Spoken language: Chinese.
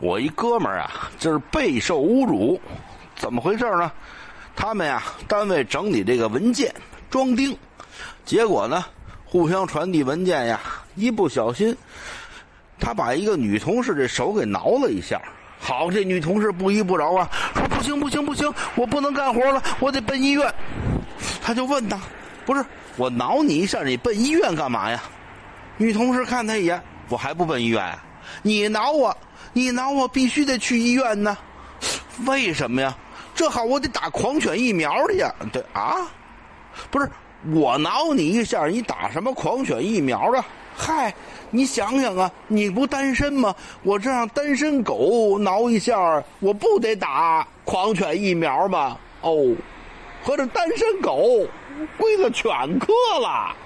我一哥们儿啊，就是备受侮辱，怎么回事呢？他们呀，单位整理这个文件装订，结果呢，互相传递文件呀，一不小心，他把一个女同事这手给挠了一下。好，这女同事不依不饶啊，说不行不行不行，我不能干活了，我得奔医院。他就问他，不是我挠你一下，你奔医院干嘛呀？女同事看他一眼，我还不奔医院啊？你挠我。你挠我必须得去医院呢，为什么呀？这好我得打狂犬疫苗去呀。对啊，不是我挠你一下，你打什么狂犬疫苗啊？嗨，你想想啊，你不单身吗？我这让单身狗挠一下，我不得打狂犬疫苗吗？哦，合着单身狗归了犬科了。